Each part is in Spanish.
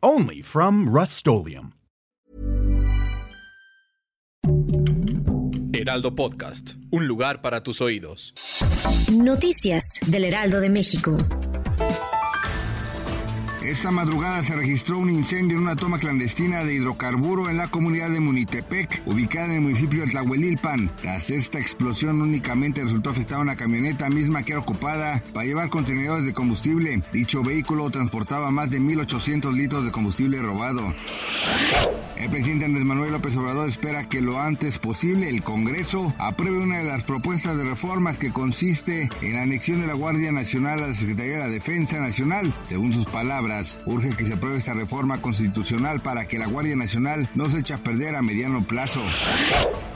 Only from Rust Heraldo Podcast, un lugar para tus oídos. Noticias del Heraldo de México. Esta madrugada se registró un incendio en una toma clandestina de hidrocarburo en la comunidad de Munitepec, ubicada en el municipio de Tlahuelilpan. Tras esta explosión únicamente resultó afectada una camioneta misma que era ocupada para llevar contenedores de combustible. Dicho vehículo transportaba más de 1.800 litros de combustible robado. El presidente Andrés Manuel López Obrador espera que lo antes posible el Congreso apruebe una de las propuestas de reformas que consiste en la anexión de la Guardia Nacional a la Secretaría de la Defensa Nacional. Según sus palabras, urge que se apruebe esta reforma constitucional para que la Guardia Nacional no se eche a perder a mediano plazo.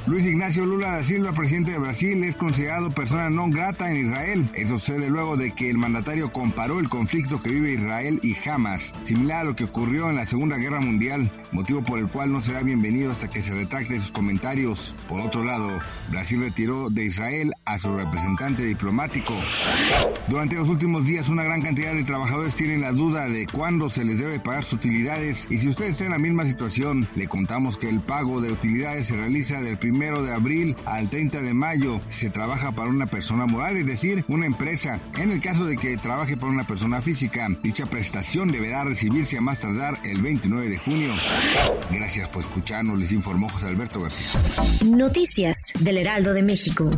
Luis Ignacio Lula da Silva, presidente de Brasil, es considerado persona non grata en Israel. Eso sucede luego de que el mandatario comparó el conflicto que vive Israel y Hamas, similar a lo que ocurrió en la Segunda Guerra Mundial, motivo por el cual no será bienvenido hasta que se retracte sus comentarios. Por otro lado, Brasil retiró de Israel a su representante diplomático. Durante los últimos días, una gran cantidad de trabajadores tienen la duda de cuándo se les debe pagar sus utilidades y si usted está en la misma situación, le contamos que el pago de utilidades se realiza del primer primero de abril al 30 de mayo se trabaja para una persona moral, es decir, una empresa. En el caso de que trabaje para una persona física, dicha prestación deberá recibirse a más tardar el 29 de junio. Gracias por escucharnos, les informó José Alberto García. Noticias del Heraldo de México.